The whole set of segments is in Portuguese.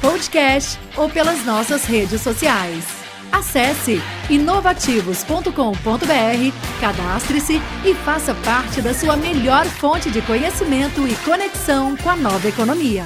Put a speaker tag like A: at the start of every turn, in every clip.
A: podcast ou pelas nossas redes sociais. Acesse inovativos.com.br, cadastre-se e faça parte da sua melhor fonte de conhecimento e conexão com a nova economia.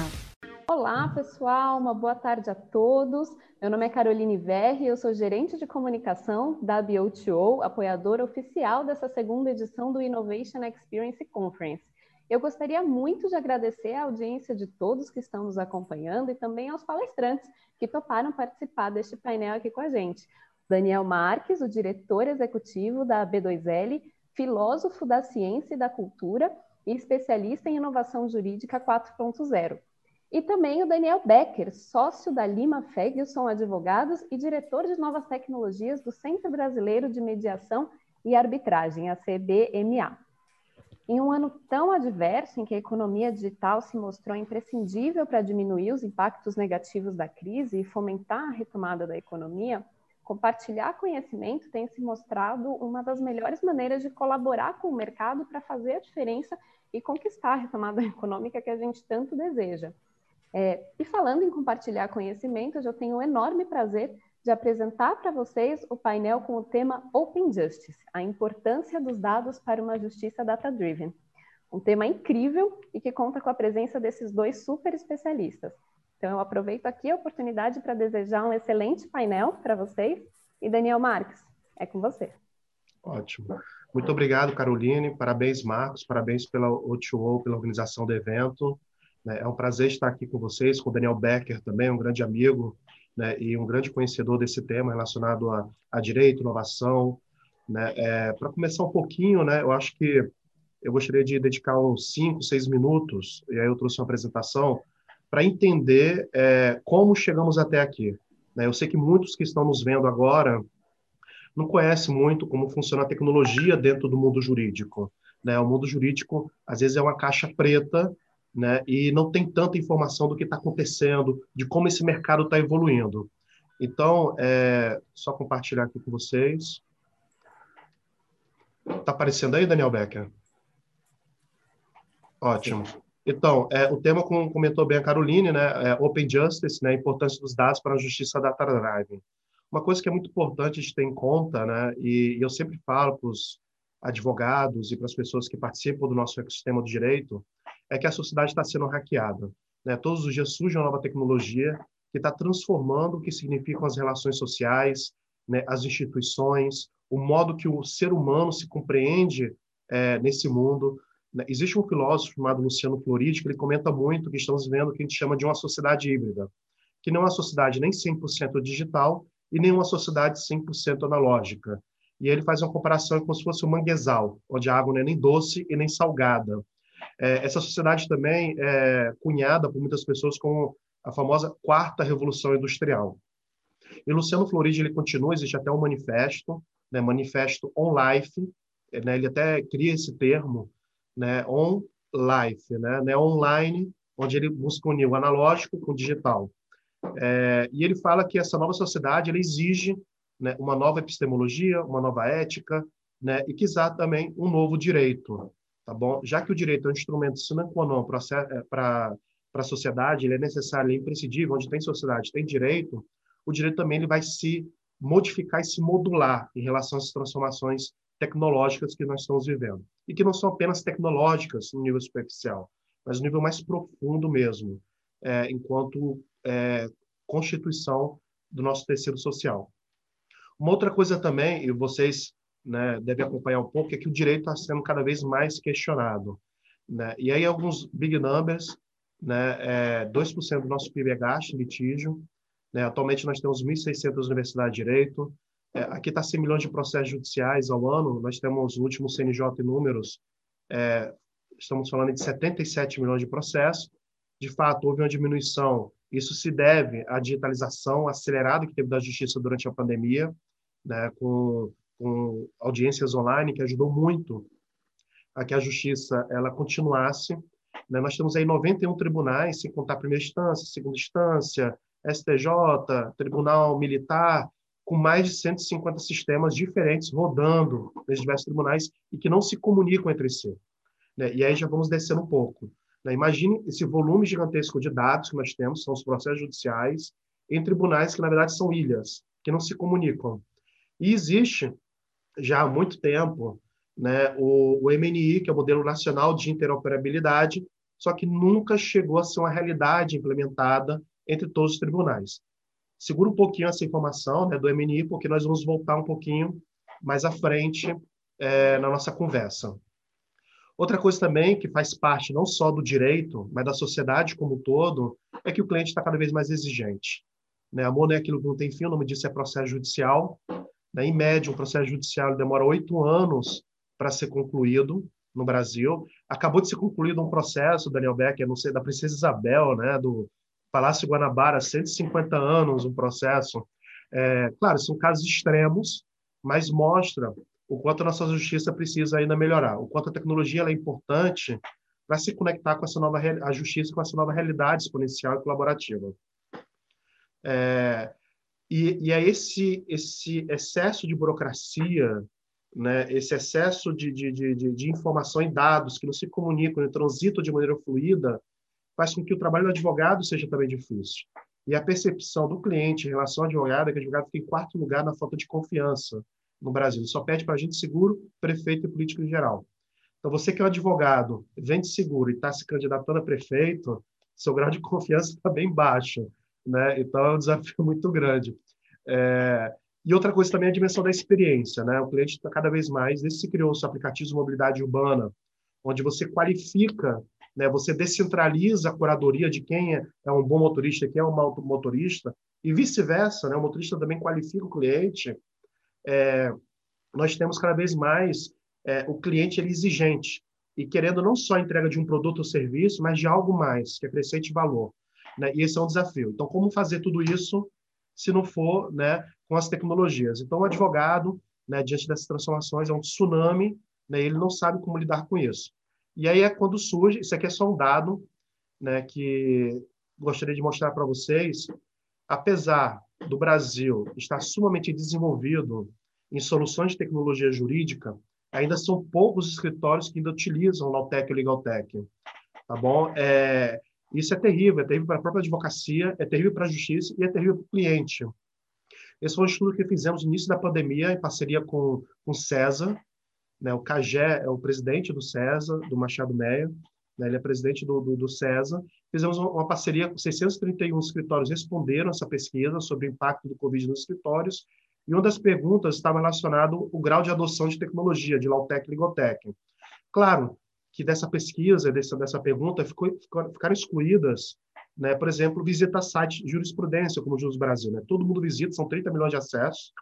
B: Olá, pessoal, uma boa tarde a todos. Meu nome é Caroline Verri, eu sou gerente de comunicação da BOTO, apoiadora oficial dessa segunda edição do Innovation Experience Conference. Eu gostaria muito de agradecer a audiência de todos que estão nos acompanhando e também aos palestrantes que toparam participar deste painel aqui com a gente. Daniel Marques, o diretor executivo da B2L, filósofo da ciência e da cultura e especialista em inovação jurídica 4.0. E também o Daniel Becker, sócio da Lima Ferguson Advogados e diretor de novas tecnologias do Centro Brasileiro de Mediação e Arbitragem, a CBMA. Em um ano tão adverso, em que a economia digital se mostrou imprescindível para diminuir os impactos negativos da crise e fomentar a retomada da economia, compartilhar conhecimento tem se mostrado uma das melhores maneiras de colaborar com o mercado para fazer a diferença e conquistar a retomada econômica que a gente tanto deseja. É, e falando em compartilhar conhecimento, eu tenho um enorme prazer de apresentar para vocês o painel com o tema Open Justice, a importância dos dados para uma justiça data-driven. Um tema incrível e que conta com a presença desses dois super especialistas. Então, eu aproveito aqui a oportunidade para desejar um excelente painel para vocês. E Daniel Marques, é com você.
C: Ótimo. Muito obrigado, Caroline. Parabéns, Marcos. Parabéns pela OTO, pela organização do evento. É um prazer estar aqui com vocês, com o Daniel Becker também, um grande amigo né, e um grande conhecedor desse tema relacionado a, a direito, inovação. Né? É, Para começar um pouquinho, né, eu acho que eu gostaria de dedicar uns cinco, seis minutos, e aí eu trouxe uma apresentação, para entender é, como chegamos até aqui. Né? Eu sei que muitos que estão nos vendo agora não conhecem muito como funciona a tecnologia dentro do mundo jurídico. Né? O mundo jurídico, às vezes, é uma caixa preta né? e não tem tanta informação do que está acontecendo, de como esse mercado está evoluindo. Então, é, só compartilhar aqui com vocês. Está aparecendo aí, Daniel Becker? Ótimo. Então, é, o tema, como comentou bem a Caroline, né, é Open Justice, né, a importância dos dados para a justiça data-driven. Uma coisa que é muito importante a gente ter em conta, né, e, e eu sempre falo para os advogados e para as pessoas que participam do nosso ecossistema do direito, é que a sociedade está sendo hackeada. Né? Todos os dias surge uma nova tecnologia que está transformando o que significam as relações sociais, né? as instituições, o modo que o ser humano se compreende é, nesse mundo. Né? Existe um filósofo chamado Luciano Floridi que ele comenta muito que estamos vivendo o que a gente chama de uma sociedade híbrida, que não é uma sociedade nem 100% digital e nem uma sociedade 100% analógica. E ele faz uma comparação como se fosse um manguezal, onde a água não é nem doce e nem salgada. É, essa sociedade também é cunhada por muitas pessoas como a famosa quarta revolução industrial. E Luciano Floridi ele continua, existe até um manifesto, né, manifesto on life, né, ele até cria esse termo, né, on life, né, né, online, onde ele busca unir o analógico com o digital. É, e ele fala que essa nova sociedade ele exige né, uma nova epistemologia, uma nova ética, né, e quiser também um novo direito tá bom? Já que o direito é um instrumento sine qua non para a sociedade, ele é necessário, ele é imprescindível, onde tem sociedade, tem direito, o direito também ele vai se modificar e se modular em relação às transformações tecnológicas que nós estamos vivendo. E que não são apenas tecnológicas no nível superficial, mas no nível mais profundo mesmo, é, enquanto é, constituição do nosso tecido social. Uma outra coisa também, e vocês né, deve acompanhar um pouco, é que o direito está sendo cada vez mais questionado. Né? E aí, alguns big numbers, né, é, 2% do nosso PIB é gasto em litígio, né? atualmente nós temos 1.600 universidades de direito, é, aqui está 100 milhões de processos judiciais ao ano, nós temos o último CNJ números, é, estamos falando de 77 milhões de processos, de fato, houve uma diminuição Isso se deve à digitalização acelerada que teve da justiça durante a pandemia, né, com, com audiências online, que ajudou muito a que a justiça ela continuasse. Né? Nós temos aí 91 tribunais, sem contar primeira instância, segunda instância, STJ, Tribunal Militar, com mais de 150 sistemas diferentes rodando nesses diversos tribunais e que não se comunicam entre si. Né? E aí já vamos descendo um pouco. Né? Imagine esse volume gigantesco de dados que nós temos, são os processos judiciais, em tribunais que, na verdade, são ilhas, que não se comunicam. E existe, já há muito tempo, né, o, o MNI, que é o Modelo Nacional de Interoperabilidade, só que nunca chegou a ser uma realidade implementada entre todos os tribunais. Segura um pouquinho essa informação né, do MNI, porque nós vamos voltar um pouquinho mais à frente é, na nossa conversa. Outra coisa também que faz parte não só do direito, mas da sociedade como um todo, é que o cliente está cada vez mais exigente. Né? Amor não é aquilo que não tem fim, o nome disso é processo judicial. Né? Em média, um processo judicial demora oito anos para ser concluído no Brasil. Acabou de ser concluído um processo, Daniel Becker, não sei, da Princesa Isabel, né? do Palácio Guanabara, 150 anos, um processo. É, claro, são casos extremos, mas mostra o quanto a nossa justiça precisa ainda melhorar, o quanto a tecnologia é importante para se conectar com essa nova a justiça com essa nova realidade exponencial e colaborativa. É, e, e é esse esse excesso de burocracia, né, esse excesso de, de, de, de informação e dados que não se comunicam e transitam de maneira fluida, faz com que o trabalho do advogado seja também difícil. E a percepção do cliente em relação ao advogado é que o advogado fica em quarto lugar na falta de confiança no Brasil. Só pede para agente seguro, prefeito e político em geral. Então, você que é um advogado, vende seguro e está se candidatando a prefeito, seu grau de confiança está bem baixo. Né? Então, é um desafio muito grande. É... E outra coisa também é a dimensão da experiência. Né? O cliente está cada vez mais, desde que se criou os aplicativos de mobilidade urbana, onde você qualifica, né? você descentraliza a curadoria de quem é, é um bom motorista quem é um mau motorista, e vice-versa. Né? O motorista também qualifica o cliente é, nós temos cada vez mais é, o cliente ele exigente e querendo não só a entrega de um produto ou serviço, mas de algo mais, que acrescente valor. Né? E esse é um desafio. Então, como fazer tudo isso se não for né, com as tecnologias? Então, o advogado, né, diante dessas transformações, é um tsunami, né, ele não sabe como lidar com isso. E aí é quando surge, isso aqui é só um dado né, que gostaria de mostrar para vocês, apesar do Brasil está sumamente desenvolvido em soluções de tecnologia jurídica, ainda são poucos escritórios que ainda utilizam Lautec e Legaltech. Tá bom? É, isso é terrível, é terrível para a própria advocacia, é terrível para a justiça e é terrível para o cliente. Esse foi um estudo que fizemos no início da pandemia, em parceria com, com o César. Né? O Cagé é o presidente do César, do Machado Meia, né? ele é presidente do, do, do César. Fizemos uma parceria com 631 escritórios, responderam essa pesquisa sobre o impacto do Covid nos escritórios, e uma das perguntas estava relacionada ao grau de adoção de tecnologia, de Lautec e Ligotec. Claro que dessa pesquisa, dessa, dessa pergunta, ficou, ficaram excluídas, né, por exemplo, visita site jurisprudência, como o Jus Brasil. Né? Todo mundo visita, são 30 milhões de acessos,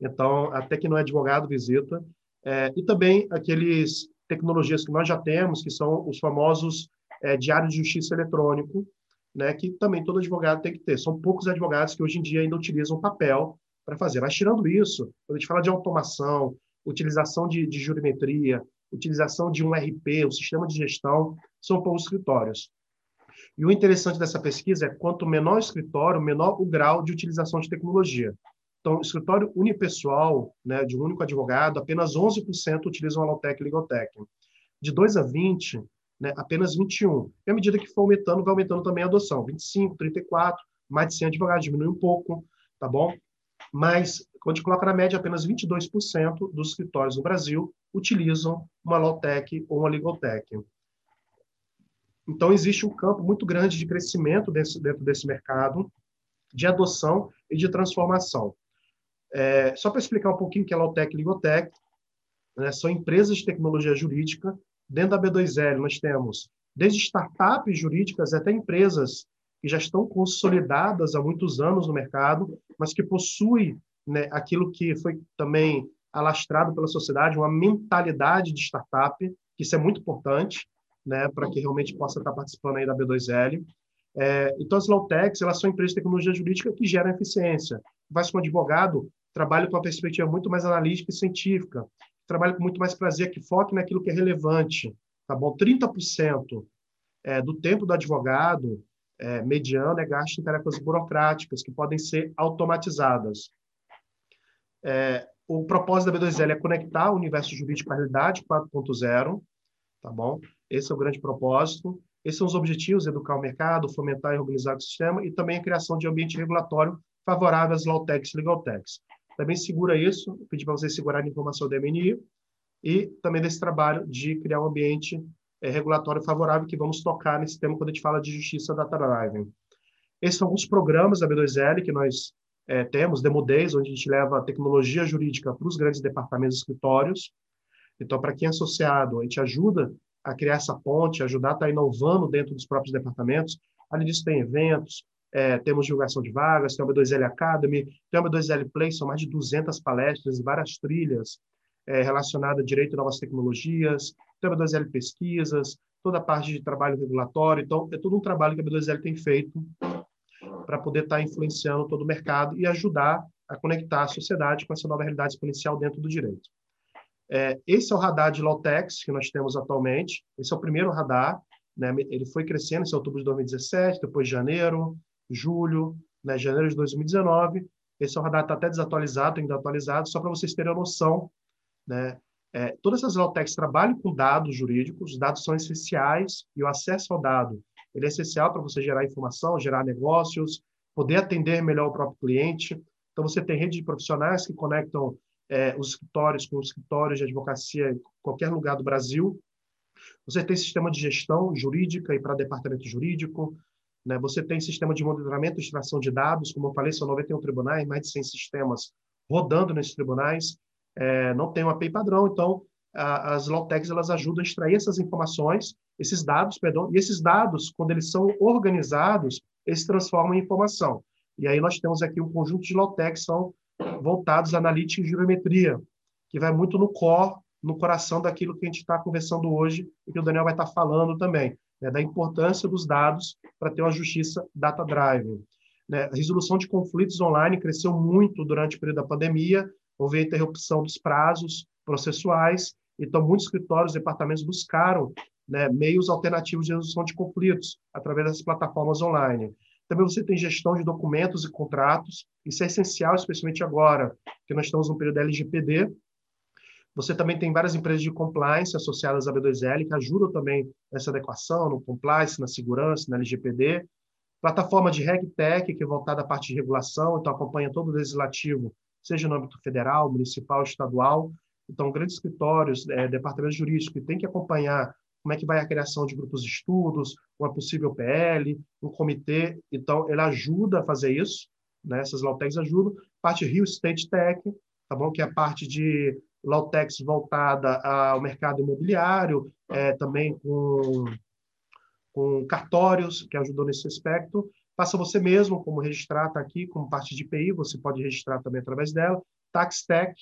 C: então, até que não é advogado visita. É, e também aqueles tecnologias que nós já temos, que são os famosos é, diários de justiça eletrônico, né, que também todo advogado tem que ter. São poucos advogados que hoje em dia ainda utilizam papel para fazer. Mas, tirando isso, quando a gente fala de automação, utilização de, de jurimetria, utilização de um RP, um sistema de gestão, são poucos escritórios. E o interessante dessa pesquisa é quanto menor o escritório, menor o grau de utilização de tecnologia. Então, escritório unipessoal, né, de um único advogado, apenas 11% utilizam a Lautec e Ligotec. De 2 a 20, né, apenas 21. E à medida que for aumentando, vai aumentando também a adoção. 25, 34, mais de 100 advogados, diminui um pouco, tá bom? Mas, gente coloca na média, apenas 22% dos escritórios no Brasil utilizam uma Lautec ou uma Ligotec. Então, existe um campo muito grande de crescimento desse, dentro desse mercado, de adoção e de transformação. É, só para explicar um pouquinho o que é Lautec e Ligotec, né, são empresas de tecnologia jurídica. Dentro da B2L, nós temos desde startups jurídicas até empresas que já estão consolidadas há muitos anos no mercado, mas que possuem né, aquilo que foi também alastrado pela sociedade, uma mentalidade de startup, que isso é muito importante, né, para que realmente possa estar participando aí da B2L. É, então, as Lawtechs, elas são empresas de tecnologia jurídica que geram eficiência. Vai ser um advogado, trabalha com uma perspectiva muito mais analítica e científica, trabalha com muito mais prazer, que foque naquilo que é relevante, tá bom? 30% é, do tempo do advogado é, mediano é gasto em tarefas burocráticas que podem ser automatizadas. É, o propósito da B2L é conectar o universo jurídico à realidade 4.0, tá bom? Esse é o grande propósito. Esses são os objetivos: educar o mercado, fomentar e organizar o sistema e também a criação de ambiente regulatório favorável às Lawtechs e Legaltechs. Também segura isso, pedir para vocês segurarem a informação do MNI e também desse trabalho de criar um ambiente é, regulatório favorável que vamos tocar nesse tema quando a gente fala de justiça data driving. Esses são alguns programas da B2L que nós é, temos, Demo Days, onde a gente leva a tecnologia jurídica para os grandes departamentos e escritórios. Então, para quem é associado, a gente ajuda a criar essa ponte, ajudar a estar inovando dentro dos próprios departamentos. Além disso, tem eventos, é, temos divulgação de vagas, tem a B2L Academy, tem a B2L Play, são mais de 200 palestras e várias trilhas é, relacionadas a direito e novas tecnologias, tem a B2L Pesquisas, toda a parte de trabalho regulatório. Então, é todo um trabalho que a B2L tem feito para poder estar influenciando todo o mercado e ajudar a conectar a sociedade com essa nova realidade exponencial dentro do direito. É, esse é o radar de Lawtex que nós temos atualmente. Esse é o primeiro radar. Né? Ele foi crescendo em outubro de 2017, depois janeiro, julho, né? janeiro de 2019. Esse é o radar está até desatualizado, ainda atualizado, só para vocês terem a noção. Né? É, todas essas Lawtex trabalham com dados jurídicos, os dados são essenciais e o acesso ao dado ele é essencial para você gerar informação, gerar negócios, poder atender melhor o próprio cliente. Então, você tem rede de profissionais que conectam é, os escritórios com os escritórios de advocacia em qualquer lugar do Brasil. Você tem sistema de gestão jurídica e para departamento jurídico. Né? Você tem sistema de monitoramento e extração de dados. Como eu falei, são 91 tribunais, mais de 100 sistemas rodando nesses tribunais. É, não tem um API padrão, então as Lawtechs elas ajudam a extrair essas informações, esses dados, perdão, e esses dados, quando eles são organizados, eles se transformam em informação. E aí nós temos aqui um conjunto de Lawtechs que são voltados à analítica e geometria, que vai muito no core, no coração daquilo que a gente está conversando hoje e que o Daniel vai estar tá falando também, né, da importância dos dados para ter uma justiça data-driven. Né? A resolução de conflitos online cresceu muito durante o período da pandemia, houve a interrupção dos prazos processuais, então muitos escritórios, departamentos buscaram né, meios alternativos de resolução de conflitos através das plataformas online. Também você tem gestão de documentos e contratos, isso é essencial, especialmente agora, que nós estamos no período LGPD. Você também tem várias empresas de compliance associadas à B2L, que ajudam também nessa adequação, no compliance, na segurança, na LGPD. Plataforma de RegTech, que é voltada à parte de regulação, então acompanha todo o legislativo, seja no âmbito federal, municipal, estadual. Então, grandes escritórios, é, departamentos jurídicos que têm que acompanhar como é que vai a criação de grupos de estudos, uma possível PL, um comitê. Então, ele ajuda a fazer isso, né? essas Lawtechs ajudam. Parte Rio State Tech, tá bom? que é a parte de Lawtechs voltada ao mercado imobiliário, é, também com, com cartórios, que ajudou nesse aspecto. Faça você mesmo, como registrar, está aqui, como parte de IPI, você pode registrar também através dela. Tax Tech,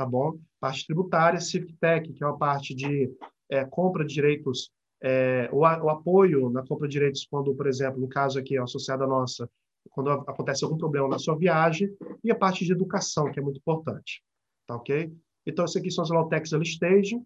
C: tá bom? Parte tributária, Civic Tech, que é uma parte de é, compra de direitos, é, o, o, apoio na compra de direitos quando, por exemplo, no caso aqui, associado à nossa, quando acontece algum problema na sua viagem, e a parte de educação, que é muito importante. Tá ok? Então, esse aqui são as Lautex Early Stage,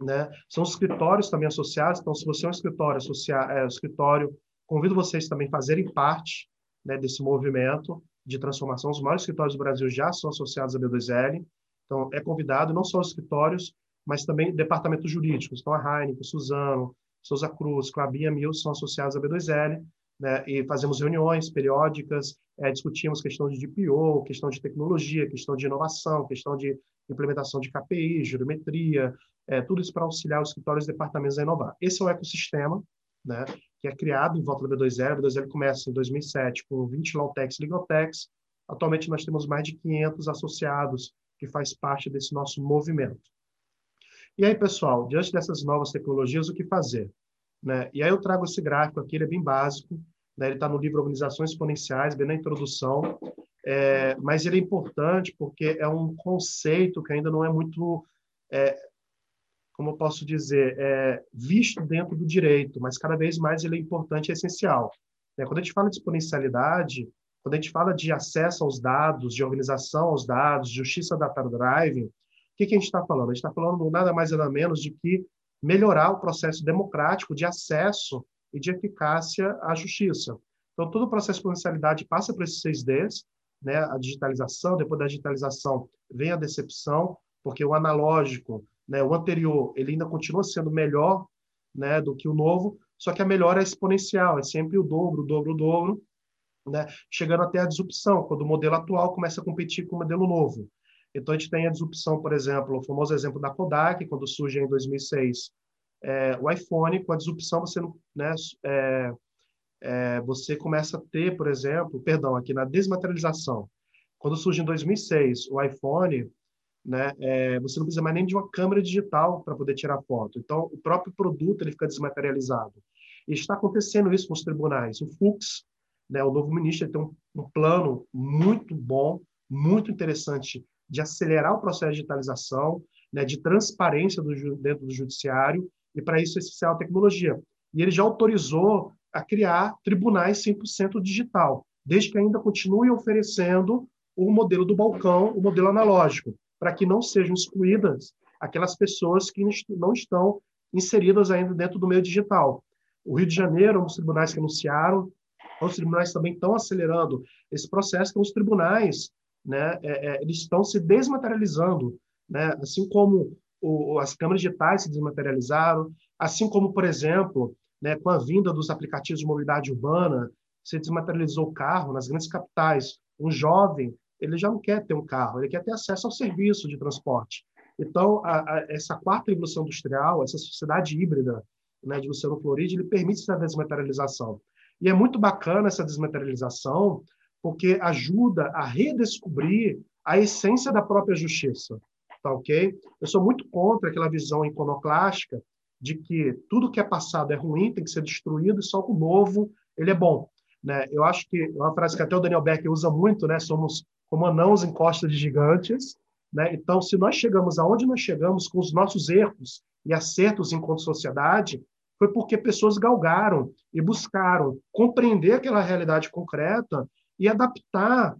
C: né? São os escritórios também associados, então, se você é um escritório, associado, é, escritório convido vocês também a fazerem parte né, desse movimento de transformação. Os maiores escritórios do Brasil já são associados à B2L, então é convidado não só os escritórios, mas também departamentos jurídicos. Então, a Heineken, Suzano, Souza Cruz, Clabinha Mil são associados à B2L, né, e fazemos reuniões periódicas, é, discutimos questão de DPO, questão de tecnologia, questão de inovação, questão de implementação de KPI, geometria, é, tudo isso para auxiliar os escritórios e departamentos a inovar. Esse é o ecossistema né, que é criado em volta da B2L. A B2L começa em 2007 com 20 Lawtechs e Legaltechs. Atualmente, nós temos mais de 500 associados que faz parte desse nosso movimento. E aí, pessoal, diante dessas novas tecnologias, o que fazer? Né? E aí eu trago esse gráfico aqui, ele é bem básico, né? ele está no livro Organizações Exponenciais, bem na introdução, é, mas ele é importante porque é um conceito que ainda não é muito, é, como eu posso dizer, é, visto dentro do direito, mas cada vez mais ele é importante e essencial. Né? Quando a gente fala de exponencialidade, quando a gente fala de acesso aos dados, de organização aos dados, justiça data driving, o que, que a gente está falando? A gente está falando nada mais nada menos de que melhorar o processo democrático de acesso e de eficácia à justiça. Então, todo o processo de exponencialidade passa por esses seis Ds, né? a digitalização, depois da digitalização vem a decepção, porque o analógico, né, o anterior, ele ainda continua sendo melhor né, do que o novo, só que a melhora é exponencial, é sempre o dobro, o dobro, o dobro, né, chegando até a disrupção, quando o modelo atual começa a competir com o modelo novo. Então, a gente tem a disrupção, por exemplo, o famoso exemplo da Kodak, quando surge em 2006 é, o iPhone, com a disrupção você, né, é, é, você começa a ter, por exemplo, perdão, aqui na desmaterialização, quando surge em 2006 o iPhone, né, é, você não precisa mais nem de uma câmera digital para poder tirar foto. Então, o próprio produto ele fica desmaterializado. E está acontecendo isso com os tribunais. O Fux, né, o novo ministro, tem um, um plano muito bom, muito interessante de acelerar o processo de digitalização, né, de transparência do, dentro do judiciário, e para isso é essencial a tecnologia. E ele já autorizou a criar tribunais 100% digital, desde que ainda continue oferecendo o modelo do balcão, o modelo analógico, para que não sejam excluídas aquelas pessoas que não estão inseridas ainda dentro do meio digital. O Rio de Janeiro, os tribunais que anunciaram, os tribunais também estão acelerando esse processo, então os tribunais né, é, é, eles estão se desmaterializando, né, assim como o, as câmeras digitais se desmaterializaram, assim como, por exemplo, né, com a vinda dos aplicativos de mobilidade urbana, se desmaterializou o carro nas grandes capitais. Um jovem, ele já não quer ter um carro, ele quer ter acesso ao serviço de transporte. Então, a, a, essa quarta revolução industrial, essa sociedade híbrida né, de Luciano Floride, ele permite essa desmaterialização. E é muito bacana essa desmaterialização, porque ajuda a redescobrir a essência da própria justiça, tá ok? Eu sou muito contra aquela visão iconoclástica de que tudo que é passado é ruim, tem que ser destruído, e só o novo ele é bom. Né? Eu acho que é uma frase que até o Daniel Becker usa muito, né? Somos como anãos em costas de gigantes. Né? Então, se nós chegamos aonde nós chegamos com os nossos erros e acertos enquanto sociedade, foi porque pessoas galgaram e buscaram compreender aquela realidade concreta e adaptar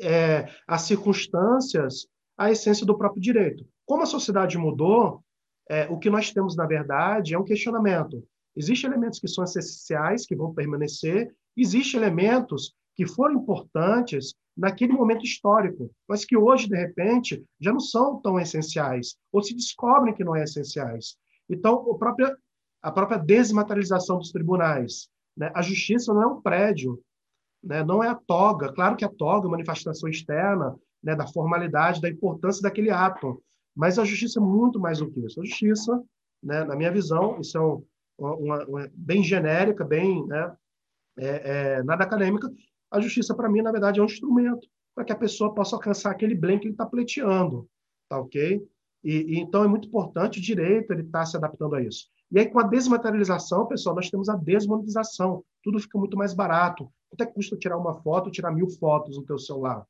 C: é, as circunstâncias à essência do próprio direito. Como a sociedade mudou, é, o que nós temos, na verdade, é um questionamento. Existem elementos que são essenciais, que vão permanecer, existem elementos que foram importantes naquele momento histórico, mas que hoje, de repente, já não são tão essenciais, ou se descobrem que não é essenciais. Então, a própria, a própria desmaterialização dos tribunais. Né? A justiça não é um prédio, né? não é a toga. Claro que a toga é uma manifestação externa né, da formalidade, da importância daquele ato, mas a justiça é muito mais do que isso. A justiça, né, na minha visão, isso é um, uma, uma, bem genérica, bem né, é, é, nada acadêmica. A justiça, para mim, na verdade, é um instrumento para que a pessoa possa alcançar aquele bem que ele está pleiteando, tá ok? E, e, então é muito importante o direito ele estar tá se adaptando a isso. E aí com a desmaterialização, pessoal, nós temos a desmonetização. Tudo fica muito mais barato. Quanto é que custa tirar uma foto, tirar mil fotos no teu celular?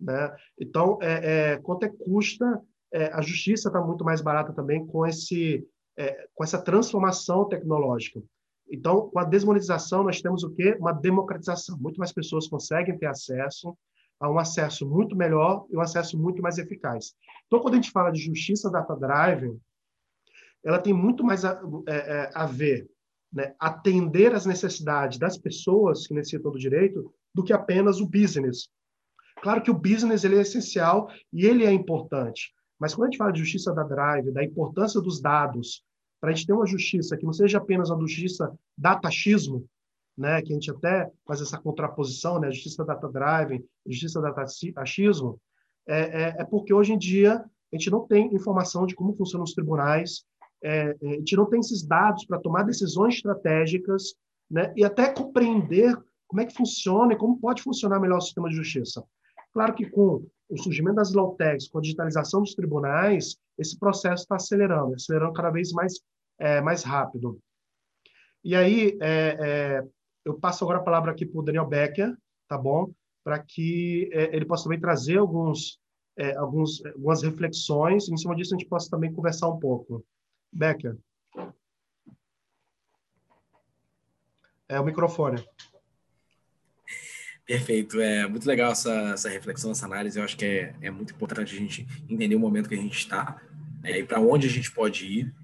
C: Né? Então, é, é, quanto é que custa é, a justiça está muito mais barata também com, esse, é, com essa transformação tecnológica. Então, com a desmonetização, nós temos o quê? Uma democratização. Muito mais pessoas conseguem ter acesso a um acesso muito melhor e um acesso muito mais eficaz. Então, quando a gente fala de justiça data-driven, ela tem muito mais a, é, é, a ver, né, atender às necessidades das pessoas que necessitam do direito, do que apenas o business. Claro que o business ele é essencial e ele é importante, mas quando a gente fala de justiça da drive, da importância dos dados, para a gente ter uma justiça que não seja apenas uma justiça datachismo, né, que a gente até faz essa contraposição, né, justiça data drive, justiça datachismo, é, é, é porque hoje em dia a gente não tem informação de como funcionam os tribunais, é, é a gente não tem esses dados para tomar decisões estratégicas, né, e até compreender como é que funciona e como pode funcionar melhor o sistema de justiça. Claro que com o surgimento das low-techs, com a digitalização dos tribunais, esse processo está acelerando, acelerando cada vez mais, é, mais rápido. E aí, é, é, eu passo agora a palavra aqui para o Daniel Becker, tá bom? Para que é, ele possa também trazer alguns, alguns, algumas reflexões, e em cima disso a gente possa também conversar um pouco. Becker. É o microfone.
D: Perfeito, é muito legal essa, essa reflexão, essa análise. Eu acho que é, é muito importante a gente entender o momento que a gente está né, e para onde a gente pode ir.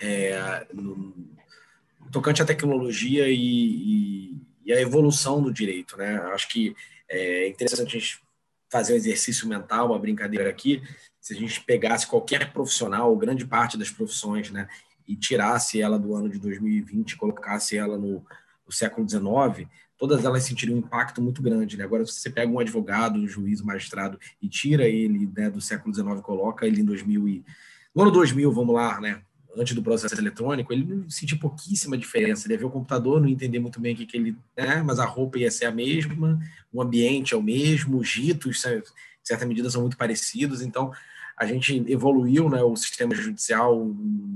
D: É, no, tocante à tecnologia e, e, e, a evolução do direito, né? Acho que é interessante a gente fazer um exercício mental, uma brincadeira aqui. Se a gente pegasse qualquer profissional, grande parte das profissões, né, e tirasse ela do ano de 2020, colocasse ela no, no século XIX, todas elas sentiriam um impacto muito grande. Né? Agora, se você pega um advogado, um juiz, um magistrado e tira ele né, do século XIX, coloca ele em 2000 e... no ano 2000, vamos lá, né? Antes do processo eletrônico, ele não sentia pouquíssima diferença. Ele ia ver o computador, não entender muito bem o que, que ele. Né? Mas a roupa ia ser a mesma, o ambiente é o mesmo, os ritos, em certa medida, são muito parecidos. Então, a gente evoluiu né, o sistema judicial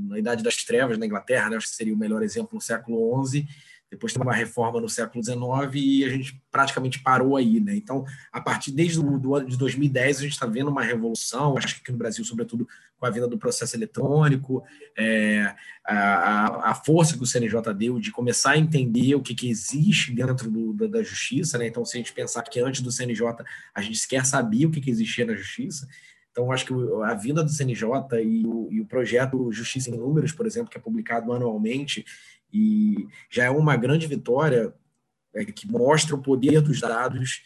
D: na Idade das Trevas, na Inglaterra, né, acho que seria o melhor exemplo no século XI depois teve uma reforma no século XIX e a gente praticamente parou aí, né? Então, a partir desde o ano de 2010 a gente está vendo uma revolução, acho que aqui no Brasil, sobretudo com a vinda do processo eletrônico, é, a, a, força que o CNJ deu de começar a entender o que, que existe dentro do, da, da, justiça, né? Então, se a gente pensar que antes do CNJ a gente sequer sabia o que, que existia na justiça, então, acho que a vinda do CNJ e o, e o projeto Justiça em Números, por exemplo, que é publicado anualmente, e já é uma grande vitória é, que mostra o poder dos dados,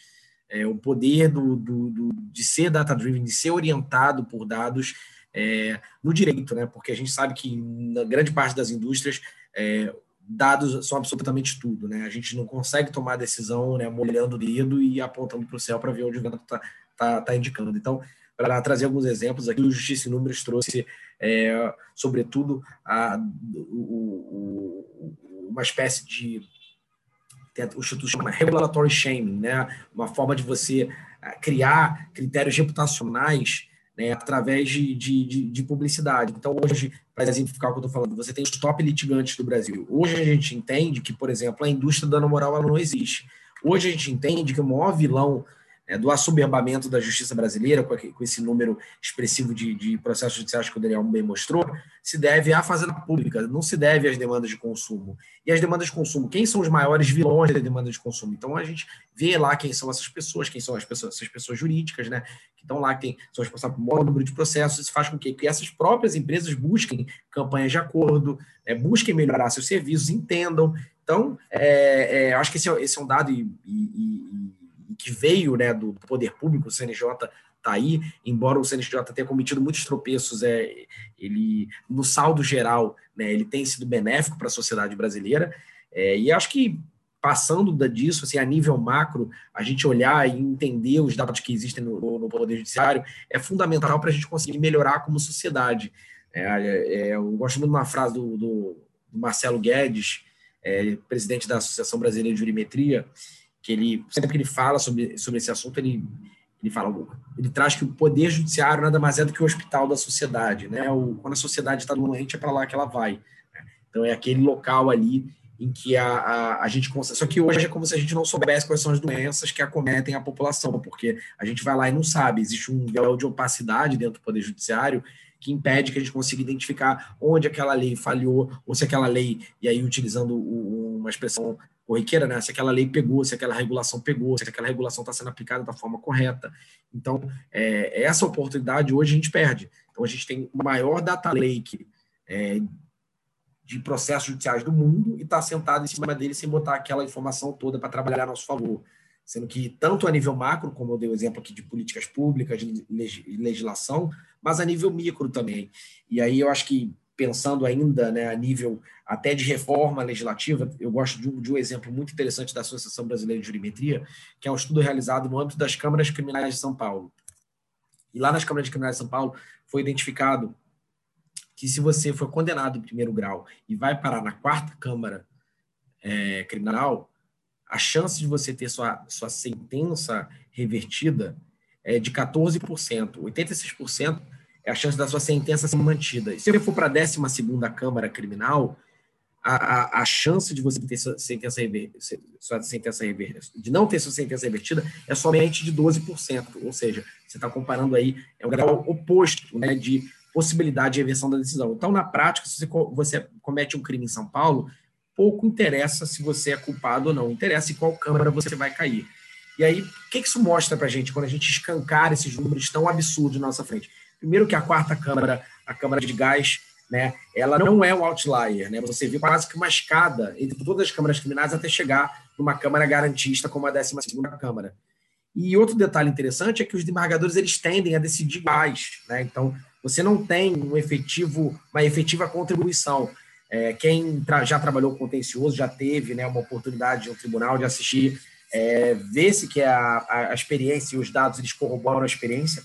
D: é, o poder do, do, do de ser data-driven, de ser orientado por dados é, no direito, né? porque a gente sabe que na grande parte das indústrias é, dados são absolutamente tudo. Né? A gente não consegue tomar decisão né, molhando o dedo e apontando para o céu para ver onde o vento está tá, tá indicando. Então, para trazer alguns exemplos aqui, o Justiça em Números trouxe, é, sobretudo, a, o, o, uma espécie de o Instituto chama regulatory shaming, né? uma forma de você é, criar critérios reputacionais né, através de, de, de, publicidade. Então, hoje, para exemplificar o que eu estou falando, você tem os top litigantes do Brasil. Hoje a gente entende que, por exemplo, a indústria da moral ela não existe. Hoje a gente entende que o maior vilão é, do assoberbamento da justiça brasileira, com, com esse número expressivo de, de, processos judiciais que o Daniel bem mostrou, se deve à fazenda pública, não se deve às demandas de consumo. E as demandas de consumo, quem são os maiores vilões da demanda de consumo? Então a gente vê lá quem são essas pessoas, quem são as pessoas, essas pessoas jurídicas, né? Que estão lá, que tem, são responsáveis por maior número de processos, isso faz com que, que essas próprias empresas busquem campanhas de acordo, é, busquem melhorar seus serviços, entendam. Então, é, é, acho que esse é, esse é um dado e, e, e que veio né, do poder público, o CNJ está aí, embora o CNJ tenha cometido muitos tropeços, é, ele no saldo geral, né, ele tem sido benéfico para a sociedade brasileira, é, e acho que passando disso, assim, a nível macro, a gente olhar e entender os dados que existem no, no Poder Judiciário é fundamental para a gente conseguir melhorar como sociedade. É, é, eu gosto muito de uma frase do, do, do Marcelo Guedes, é, presidente da Associação Brasileira de Jurimetria, que ele sempre que ele fala sobre, sobre esse assunto, ele, ele fala, ele traz que o poder judiciário nada mais é do que o hospital da sociedade, né? O, quando a sociedade está doente, é para lá que ela vai. Né? Então, é aquele local ali em que a, a, a gente consegue. Só que hoje é como se a gente não soubesse quais são as doenças que acometem a população, porque a gente vai lá e não sabe. Existe um véu de opacidade dentro do Poder Judiciário que impede que a gente consiga identificar onde aquela lei falhou, ou se aquela lei, e aí utilizando uma expressão corriqueira, né? Se aquela lei pegou, se aquela regulação pegou, se aquela regulação está sendo aplicada da forma correta. Então, é, essa oportunidade hoje a gente perde. Então, a gente tem o maior data lake é, de processos judiciais do mundo e está sentado em cima dele sem botar aquela informação toda para trabalhar a nosso favor. Sendo que, tanto a nível macro, como eu dei o exemplo aqui de políticas públicas, de legislação, mas a nível micro também. E aí eu acho que pensando ainda né, a nível até de reforma legislativa, eu gosto de um, de um, exemplo muito interessante da Associação Brasileira de Jurimetria, que é um estudo realizado no âmbito das câmaras criminais de São Paulo. E lá nas câmaras criminais de São Paulo foi identificado que se você for condenado em primeiro grau e vai parar na quarta câmara é, criminal, a chance de você ter sua, sua sentença revertida é de 14%. 86% é a chance da sua sentença ser mantida. E se você for para a 12 Câmara Criminal, a, a, a, chance de você ter sua sentença, rever, sua sentença rever, de não ter sua sentença revertida é somente de 12%. Ou seja, você está comparando aí, é um grau oposto né, de possibilidade de reversão da decisão. Então, na prática, se você comete um crime em São Paulo, pouco interessa se você é culpado ou não, interessa em qual câmara você vai cair. E aí, o que isso mostra para a gente quando a gente escancar esses números tão absurdos na nossa frente? Primeiro que a quarta câmara, a câmara de gás, né, ela não é um outlier, né? Você viu quase que uma escada entre todas as câmaras criminais até chegar numa câmara garantista como a 12 segunda câmara. E outro detalhe interessante é que os desembargadores eles tendem a decidir mais, né? Então, você não tem um efetivo, uma efetiva contribuição. É, quem tra já trabalhou contencioso já teve né, uma oportunidade no tribunal de assistir, é, ver se que a, a, experiência e os dados eles corroboram a experiência.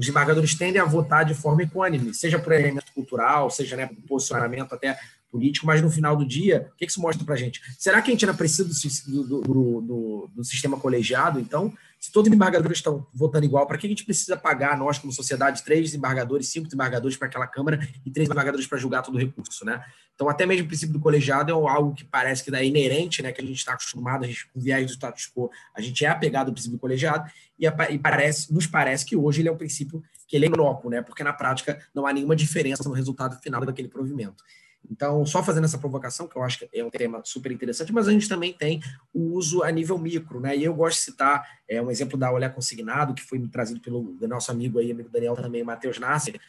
D: Os desembargadores tendem a votar de forma equânime, seja por elemento cultural, seja né, por posicionamento até político, mas no final do dia, o que isso mostra para a gente? Será que a gente ainda precisa do, do, do, do sistema colegiado, então? Se todos os desembargadores estão votando igual, para que a gente precisa pagar, nós, como sociedade, três desembargadores, cinco desembargadores para aquela Câmara e três desembargadores para julgar todo o recurso, né? Então, até mesmo o princípio do colegiado é algo que parece que é inerente, né? Que a gente está acostumado, a gente, com viés do status quo, a gente é apegado ao princípio do colegiado e, e parece, nos parece que hoje ele é um princípio que ele é inócuo, né? Porque na prática não há nenhuma diferença no resultado final daquele provimento. Então, só fazendo essa provocação, que eu acho que é um tema super interessante, mas a gente também tem o uso a nível micro, né? E eu gosto de citar é, um exemplo da Olhar Consignado, que foi trazido pelo nosso amigo aí, amigo Daniel também, Matheus Nasser,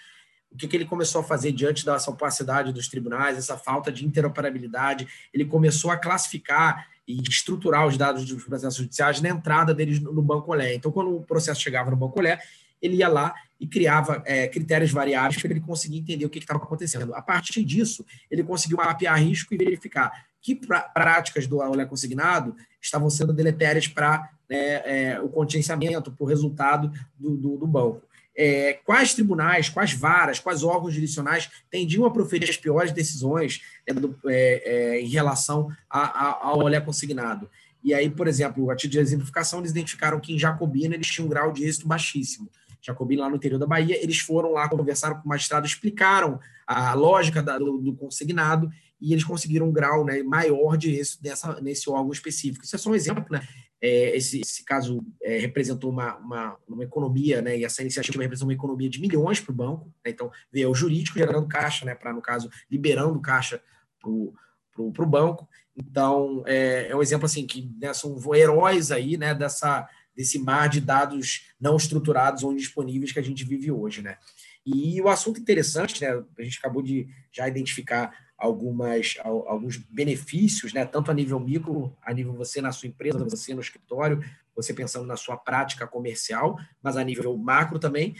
D: o que, que, ele começou a fazer diante dessa opacidade dos tribunais, essa falta de interoperabilidade, ele começou a classificar e estruturar os dados dos processos judiciais na entrada deles no Banco Olé. Então, quando o processo chegava no Banco Olé, ele ia lá e criava é, critérios variáveis para ele conseguir entender o que estava acontecendo. A partir disso, ele conseguiu mapear risco e verificar que pra, práticas do olhar consignado estavam sendo deletérias para né, é, o contingenciamento, para o resultado do, do, do banco. É, quais tribunais, quais varas, quais órgãos jurisdicionais tendiam a proferir as piores decisões né, do, é, é, em relação a, a, ao olhar consignado. E aí, por exemplo, a título de exemplificação, eles identificaram que em Jacobina eles tinham um grau de êxito baixíssimo. Jacobina, lá no interior da Bahia, eles foram lá, conversaram com o magistrado, explicaram a lógica da, do, do, consignado e eles conseguiram um grau né, maior de êxito dessa, nesse órgão específico. Isso é só um exemplo, né? É, esse, esse, caso é, representou uma, uma, uma, economia, né, e essa iniciativa representou uma economia de milhões para o banco. Né, então, veio o jurídico gerando caixa, né, para, no caso, liberando caixa para o banco. Então, é, é, um exemplo assim que né, são heróis aí né, dessa, desse mar de dados não estruturados ou indisponíveis que a gente vive hoje, né? E o assunto interessante, né? A gente acabou de já identificar algumas, alguns benefícios, né? Tanto a nível micro, a nível você na sua empresa, você no escritório, você pensando na sua prática comercial, mas a nível macro também.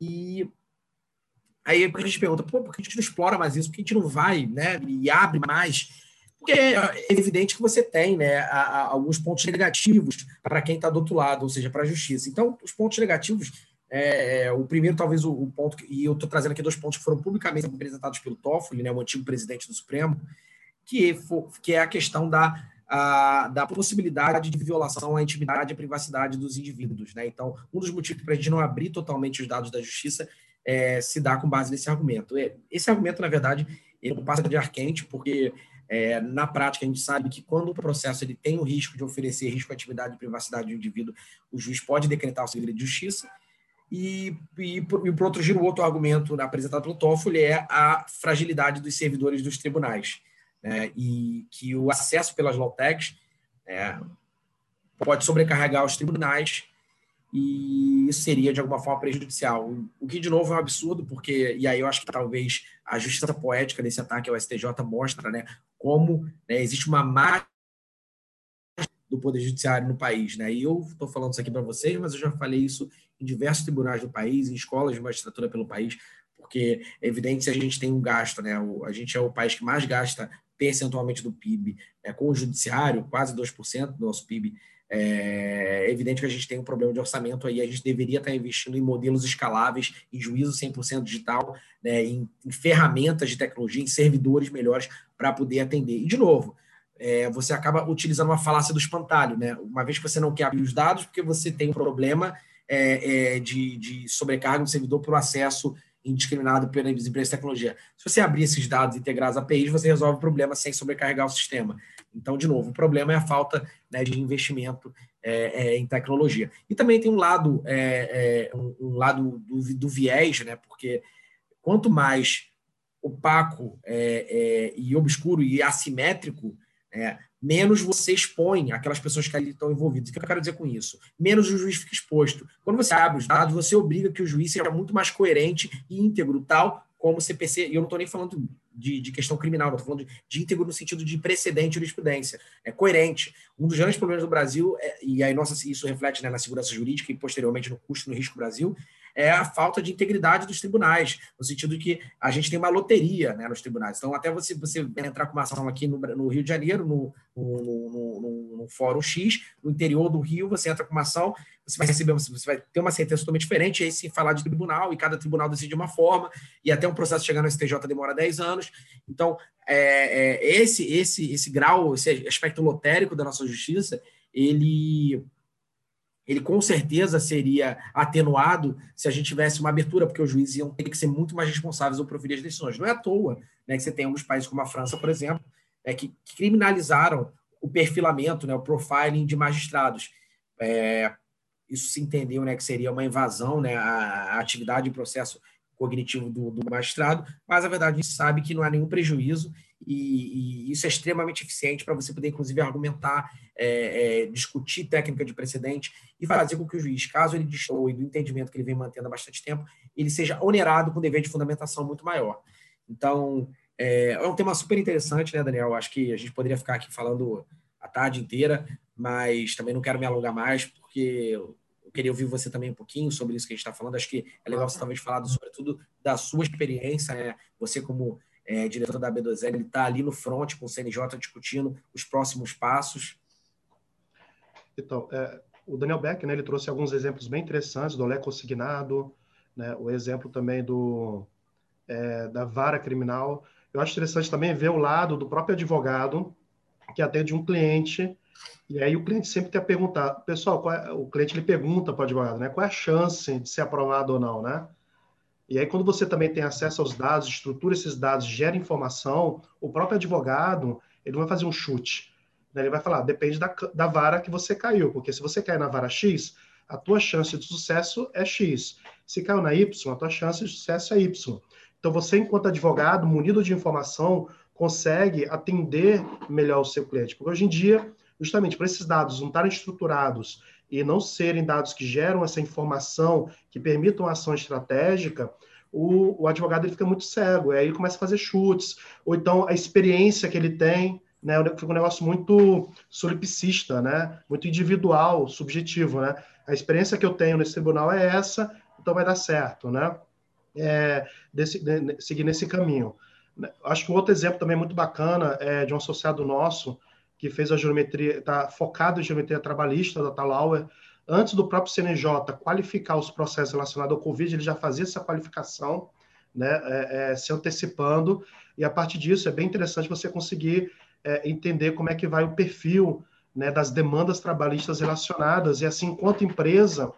D: E aí a gente pergunta, pô, por que a gente não explora mais isso? Por que a gente não vai, né? E abre mais porque é evidente que você tem né, a, a, alguns pontos negativos para quem está do outro lado, ou seja, para a justiça. Então, os pontos negativos, é, é, o primeiro, talvez, o, o ponto, que, e eu estou trazendo aqui dois pontos que foram publicamente apresentados pelo Toffoli, né, o antigo presidente do Supremo, que, for, que é a questão da, a, da possibilidade de violação à intimidade e privacidade dos indivíduos. Né? Então, um dos motivos para a gente não abrir totalmente os dados da justiça é, se dá com base nesse argumento. É, esse argumento, na verdade, ele não passa de ar quente, porque é, na prática, a gente sabe que quando o processo ele tem o risco de oferecer risco à atividade e privacidade do indivíduo, o juiz pode decretar o segredo de justiça. E, e, por, e por outro giro, outro argumento apresentado pelo Toffoli é a fragilidade dos servidores dos tribunais. Né? E que o acesso pelas low-techs é, pode sobrecarregar os tribunais e isso seria de alguma forma prejudicial. O que, de novo, é um absurdo, porque, e aí eu acho que talvez a justiça poética desse ataque ao STJ mostra né, como né, existe uma má do Poder Judiciário no país. Né? E eu estou falando isso aqui para vocês, mas eu já falei isso em diversos tribunais do país, em escolas de magistratura pelo país, porque é evidente que a gente tem um gasto, né? a gente é o país que mais gasta percentualmente do PIB né, com o judiciário, quase 2% do nosso PIB é evidente que a gente tem um problema de orçamento aí, a gente deveria estar investindo em modelos escaláveis, em juízo 100% digital, né, em, em, ferramentas de tecnologia, em servidores melhores para poder atender. E, de novo, é, você acaba utilizando uma falácia do espantalho, né? Uma vez que você não quer abrir os dados, porque você tem um problema é, é, de, de sobrecarga do servidor por acesso indiscriminado pelas empresas de tecnologia. Se você abrir esses dados integrados a APIs, você resolve o problema sem sobrecarregar o sistema. Então, de novo, o problema é a falta né, de investimento é, é, em tecnologia. E também tem um lado, é um, um, lado do, do, viés, né, porque quanto mais opaco é, é, e obscuro e assimétrico é, menos você expõe aquelas pessoas que ali estão envolvidas. O que eu quero dizer com isso? Menos o juiz fica exposto. Quando você abre os dados, você obriga que o juiz seja muito mais coerente e íntegro, tal como o CPC, e eu não estou nem falando de, de, questão criminal, estou falando de, de, íntegro no sentido de precedente jurisprudência. É coerente. Um dos grandes problemas do Brasil, é, e aí nossa, isso reflete né, na segurança jurídica e posteriormente no custo no risco Brasil, é a falta de integridade dos tribunais, no sentido de que a gente tem uma loteria né, nos tribunais. Então, até você, você entrar com uma ação aqui no, no Rio de Janeiro, no, no, no, no, Fórum X, no interior do Rio, você entra com uma ação, você vai receber, você vai ter uma sentença totalmente diferente, aí se falar de tribunal, e cada tribunal decide uma forma, e até um processo chegar no STJ demora 10 anos. Então, é, é, esse, esse, esse grau, esse aspecto lotérico da nossa justiça, ele ele com certeza seria atenuado se a gente tivesse uma abertura, porque os juízes iam ter que ser muito mais responsáveis ao proferir as decisões. Não é à toa né, que você tem alguns países como a França, por exemplo, é, que, criminalizaram o perfilamento, né, o profiling de magistrados. É, isso se entendeu né, que seria uma invasão né, à atividade e processo cognitivo do, do, magistrado, mas a verdade a gente sabe que não há nenhum prejuízo e, e isso é extremamente eficiente para você poder, inclusive, argumentar, é, é, discutir técnica de precedente e fazer com que o juiz, caso ele destoe do entendimento que ele vem mantendo há bastante tempo, ele seja onerado com dever de fundamentação muito maior. Então, é, é um tema super interessante, né, Daniel? Acho que a gente poderia ficar aqui falando a tarde inteira, mas também não quero me alongar mais, porque eu queria ouvir você também um pouquinho sobre isso que a gente está falando. Acho que é legal você talvez falar, sobretudo, da sua experiência, né? Você como é, diretor da B2L, ele está ali no front com o CNJ discutindo os próximos passos.
C: Então, é, o Daniel Beck, né, ele trouxe alguns exemplos bem interessantes do Olé consignado, né, o exemplo também do, é, da vara criminal. Eu acho interessante também ver o lado do próprio advogado que atende um cliente e aí o cliente sempre a perguntar, pessoal, é, o cliente ele pergunta para o advogado, né, qual é a chance de ser aprovado ou não, né? E aí, quando você também tem acesso aos dados, estrutura esses dados, gera informação, o próprio advogado, ele vai fazer um chute. Né? Ele vai falar, depende da, da vara que você caiu, porque se você cair na vara X, a tua chance de sucesso é X. Se caiu na Y, a tua chance de sucesso é Y. Então, você, enquanto advogado, munido de informação, consegue atender melhor o seu cliente. Porque hoje em dia, justamente por esses dados não estarem estruturados e não serem dados que geram essa informação, que permitam ação estratégica, o, o advogado ele fica muito cego, aí ele começa a fazer chutes, ou então a experiência que ele tem, né, fica um negócio muito solipsista, né, muito individual, subjetivo, né, a experiência que eu tenho nesse tribunal é essa, então vai dar certo, né, é, desse, de, seguir nesse caminho. Acho que um outro exemplo também muito bacana é de um associado nosso, que fez a geometria, está focado em geometria trabalhista da Talauer. Antes do próprio CNJ qualificar os processos relacionados ao Covid, ele já fazia essa qualificação, né, é, é, se antecipando, e a partir disso é bem interessante você conseguir é, entender como é que vai o perfil né, das demandas trabalhistas relacionadas, e assim, enquanto empresa,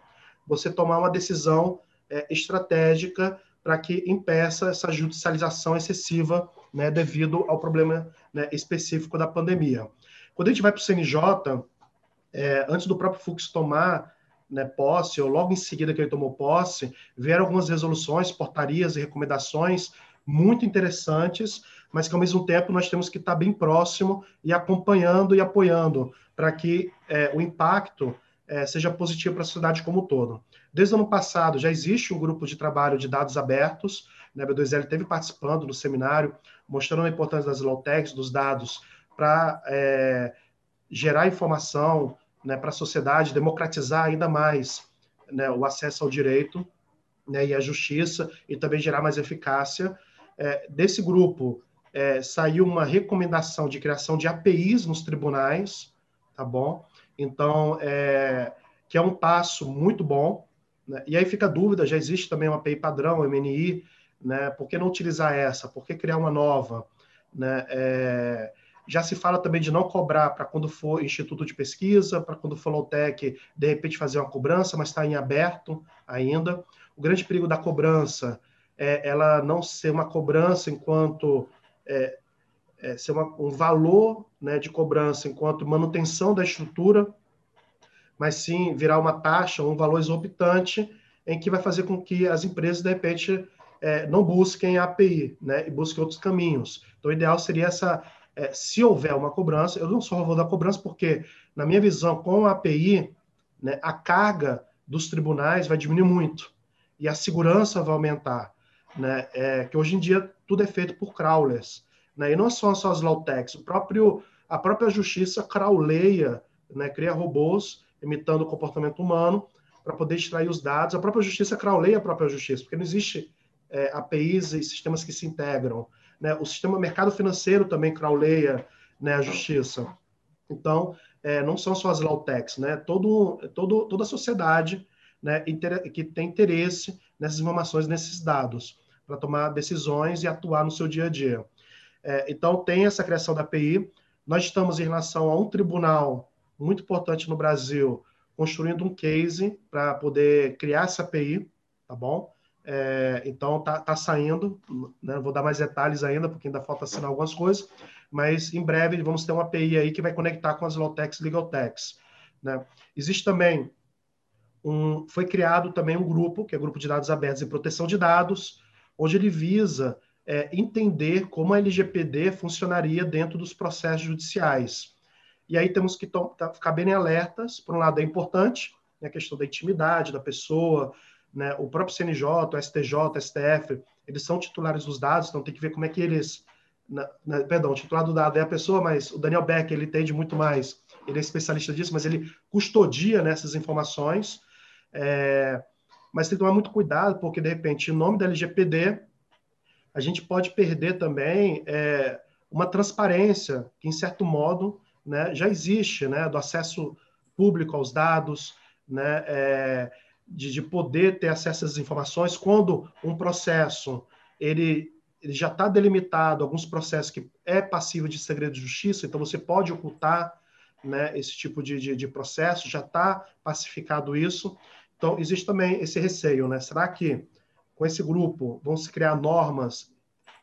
C: você tomar uma decisão é, estratégica para que impeça essa judicialização excessiva né, devido ao problema né, específico da pandemia. Quando a gente vai para o CNJ, é, antes do próprio Fux tomar né, posse, ou logo em seguida que ele tomou posse, vieram algumas resoluções, portarias e recomendações muito interessantes, mas que ao mesmo tempo nós temos que estar bem próximo e acompanhando e apoiando para que é, o impacto é, seja positivo para a sociedade como um todo. Desde o ano passado já existe um grupo de trabalho de dados abertos, né, a B2L teve participando do seminário, mostrando a importância das low techs, dos dados para é, gerar informação né, para a sociedade, democratizar ainda mais né, o acesso ao direito né, e à justiça e também gerar mais eficácia. É, desse grupo é, saiu uma recomendação de criação de APIs nos tribunais, tá bom? Então, é, que é um passo muito bom. Né? E aí fica a dúvida, já existe também uma API padrão, MNI, né? Por que não utilizar essa? Por que criar uma nova? Né? É, já se fala também de não cobrar para quando for instituto de pesquisa, para quando for low-tech, de repente fazer uma cobrança, mas está em aberto ainda. O grande perigo da cobrança é ela não ser uma cobrança enquanto é, é, ser uma, um valor né, de cobrança enquanto manutenção da estrutura, mas sim virar uma taxa, um valor exorbitante, em que vai fazer com que as empresas, de repente, é, não busquem a API, né, e busquem outros caminhos. Então, o ideal seria essa é, se houver uma cobrança, eu não sou a favor da cobrança, porque, na minha visão, com a API, né, a carga dos tribunais vai diminuir muito e a segurança vai aumentar. Né? É, que hoje em dia tudo é feito por crawlers. Né? E não são só as low techs, o próprio, a própria justiça crawleia, né? cria robôs imitando o comportamento humano para poder extrair os dados. A própria justiça crawleia a própria justiça, porque não existe é, APIs e sistemas que se integram. Né? O sistema mercado financeiro também crawleia né, a justiça. Então, é, não são só as techs, né? Todo, todo, toda a sociedade né, que tem interesse nessas informações, nesses dados, para tomar decisões e atuar no seu dia a dia. É, então, tem essa criação da API. Nós estamos em relação a um tribunal muito importante no Brasil, construindo um case para poder criar essa API, tá bom? É, então, tá, tá saindo, né? vou dar mais detalhes ainda, porque ainda falta assinar algumas coisas, mas em breve vamos ter uma API aí que vai conectar com as Lawtechs e Legaltechs. Né? Existe também um, foi criado também um grupo, que é o Grupo de Dados Abertos e Proteção de Dados, onde ele visa é, entender como a LGPD funcionaria dentro dos processos judiciais. E aí temos que tá, ficar bem alertas, por um lado é importante, né, a questão da intimidade da pessoa, né, o próprio CNJ, o STJ, o STF, eles são titulares dos dados, então tem que ver como é que eles na, na, perdão, o titular do dado é a pessoa, mas o Daniel Beck ele entende muito mais, ele é especialista disso, mas ele custodia nessas informações. É, mas tem que tomar muito cuidado, porque de repente, em nome da LGPD, a gente pode perder também é, uma transparência que, em certo modo, né, já existe, né, do acesso público aos dados, né, é, de, de poder ter acesso às informações quando um processo ele ele já está delimitado alguns processos que é passível de segredo de justiça, então você pode ocultar né, esse tipo de, de, de processo, já está pacificado isso. Então, existe também esse receio, né? Será que com esse grupo vão se criar normas?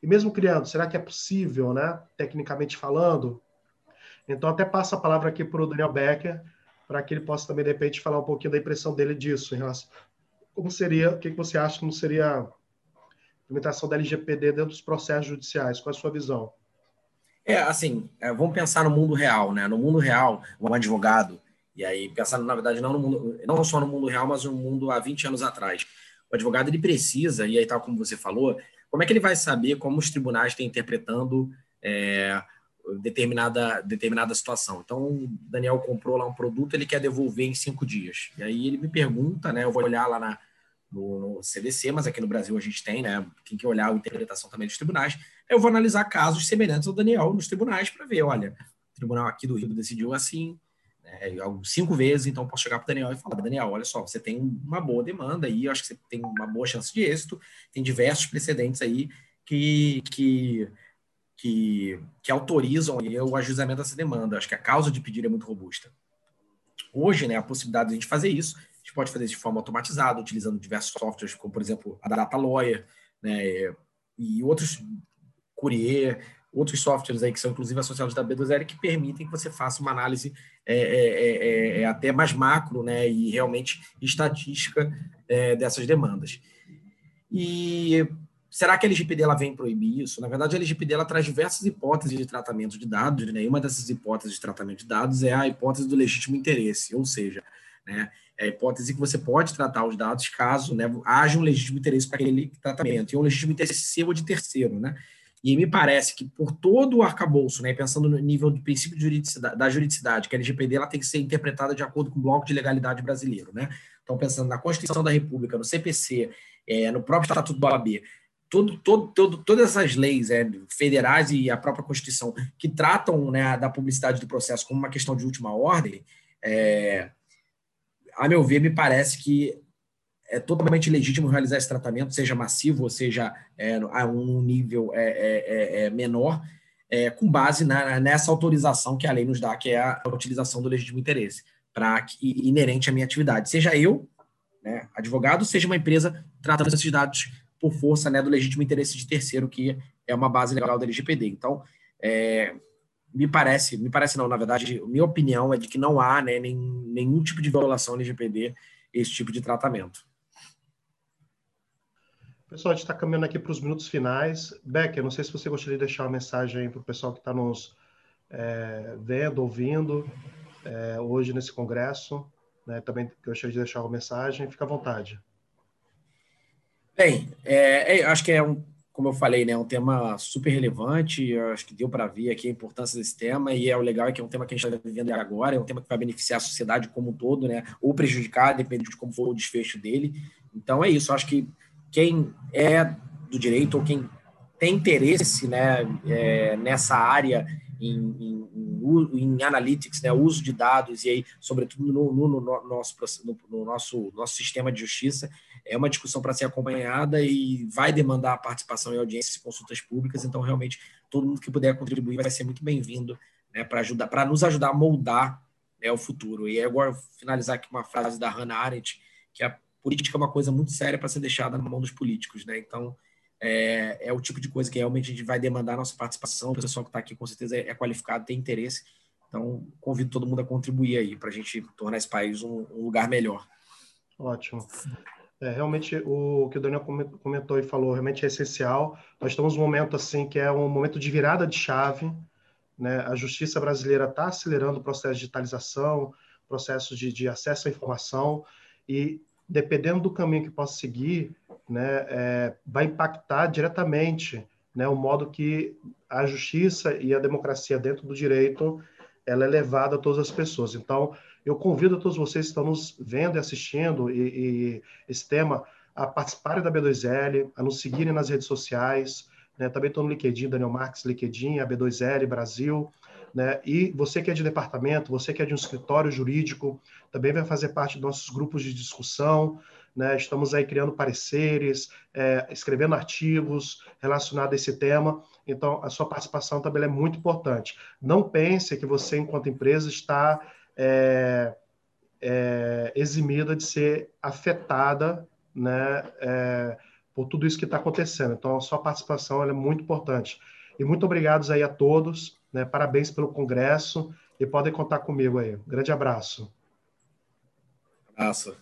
C: E mesmo criando, será que é possível, né? Tecnicamente falando? Então, até passo a palavra aqui para o Daniel Becker, para que ele possa também, de repente, falar um pouquinho da impressão dele disso, em relação. Como seria, o que você acha como seria implementação da LGPD dentro dos processos judiciais? Qual é a sua visão?
D: É, assim, é, vamos pensar no mundo real, né? No mundo real, um advogado, e aí pensando, na verdade, não, no mundo, não só no mundo real, mas no mundo há 20 anos atrás. O advogado, ele precisa, e aí tal como você falou, como é que ele vai saber como os tribunais estão interpretando é, determinada, determinada situação? Então, o Daniel comprou lá um produto, ele quer devolver em cinco dias. E aí ele me pergunta, né? Eu vou olhar lá na, no, no, CDC, mas aqui no Brasil a gente tem, né? Tem que olhar a interpretação também dos tribunais. Eu vou analisar casos semelhantes ao Daniel nos tribunais para ver, olha, o tribunal aqui do Rio decidiu assim, né, cinco vezes, então posso chegar para o Daniel e falar, Daniel, olha só, você tem uma boa demanda aí, eu acho que você tem uma boa chance de êxito, tem diversos precedentes aí que, que, que, que autorizam o ajuizamento dessa demanda. Acho que a causa de pedir é muito robusta. Hoje, né, a possibilidade de a gente fazer isso a gente pode fazer isso de forma automatizada, utilizando diversos softwares, como, por exemplo, a Data Lawyer, né, e outros, Courier, outros softwares aí que são inclusive associados da B2L que permitem que você faça uma análise é, é, é, é, é até mais macro, né, e realmente estatística é, dessas demandas. E será que a LGPD ela vem proibir isso? Na verdade, a LGPD ela traz diversas hipóteses de tratamento de dados, né, e uma dessas hipóteses de tratamento de dados é a hipótese do legítimo interesse, ou seja, né, é a hipótese que você pode tratar os dados caso né, haja um legítimo interesse para aquele tratamento, e um legítimo interesse seu ou de terceiro. Né? E me parece que por todo o arcabouço, né, pensando no nível do princípio de juridicidade, da juridicidade, que a LGPD ela tem que ser interpretada de acordo com o bloco de legalidade brasileiro. Né? Então, pensando na Constituição da República, no CPC, é, no próprio Estatuto do OAB, todo, todo, todo, todas essas leis é, federais e a própria Constituição que tratam né, da publicidade do processo como uma questão de última ordem, é, a meu ver, me parece que é totalmente legítimo realizar esse tratamento, seja massivo ou seja é, a um nível é, é, é, é menor, com base na, nessa autorização que a lei nos dá, que é a utilização do legítimo interesse, para inerente à minha atividade. Seja eu, né, advogado, seja uma empresa tratando esses dados por força né, do legítimo interesse de terceiro, que é uma base legal da LGPD. Então, é, me parece, me parece não, na verdade, minha opinião é de que não há né, nem, nenhum tipo de violação LGPD esse tipo de tratamento.
C: Pessoal, a gente está caminhando aqui para os minutos finais. Becker, não sei se você gostaria de deixar uma mensagem para o pessoal que está nos, é, vendo, ouvindo é, hoje nesse congresso. Né, também gostaria de deixar uma mensagem. Fica à vontade.
D: Bem, é, é acho que é um, como eu falei, né, um tema super relevante. Acho que deu para ver aqui a importância desse tema e é o legal é que é um tema que a gente está vivendo agora, é um tema que vai beneficiar a sociedade como um todo, né, ou prejudicar, dependendo de como for o desfecho dele. Então é isso. Acho que quem é do direito ou quem tem interesse, né, é, nessa área em, em, em, analytics, né, uso de dados e aí, sobretudo no, no, no nosso no, no nosso nosso sistema de justiça é uma discussão para ser acompanhada e vai demandar participação em audiências e consultas públicas. Então, realmente, todo mundo que puder contribuir vai ser muito bem-vindo né, para ajudar, para nos ajudar a moldar né, o futuro. E agora finalizar aqui uma frase da Hannah Arendt, que a política é uma coisa muito séria para ser deixada na mão dos políticos, né? Então é, é, o tipo de coisa que realmente a gente vai demandar a nossa participação. O pessoal que está aqui com certeza é, é, qualificado, tem interesse. Então, convido todo mundo a contribuir aí para a gente tornar esse país um, um lugar melhor.
C: Ótimo. É, realmente, o que o Daniel comentou e falou realmente é essencial. Nós estamos num momento assim que é um momento de virada de chave. Né? A justiça brasileira está acelerando o processo de digitalização, processo de, de, acesso à informação, e dependendo do caminho que possa seguir, né, é, vai impactar diretamente né, o modo que a justiça e a democracia dentro do direito ela é levada a todas as pessoas. Então, eu convido todos vocês que estão nos vendo e assistindo e, e esse tema a participarem da B2L, a nos seguirem nas redes sociais. Né? Também estou no LinkedIn, Daniel Marques, LinkedIn, a B2L Brasil. Né? E você que é de departamento, você que é de um escritório jurídico, também vai fazer parte dos nossos grupos de discussão. Né? Estamos aí criando pareceres, é, escrevendo artigos relacionados a esse tema. Então, a sua participação também é muito importante. Não pense que você, enquanto empresa, está é, é, eximida de ser afetada né, é, por tudo isso que está acontecendo. Então, a sua participação é muito importante. E muito obrigado aí a todos, né, parabéns pelo congresso e podem contar comigo aí. Grande abraço.
D: Abraço.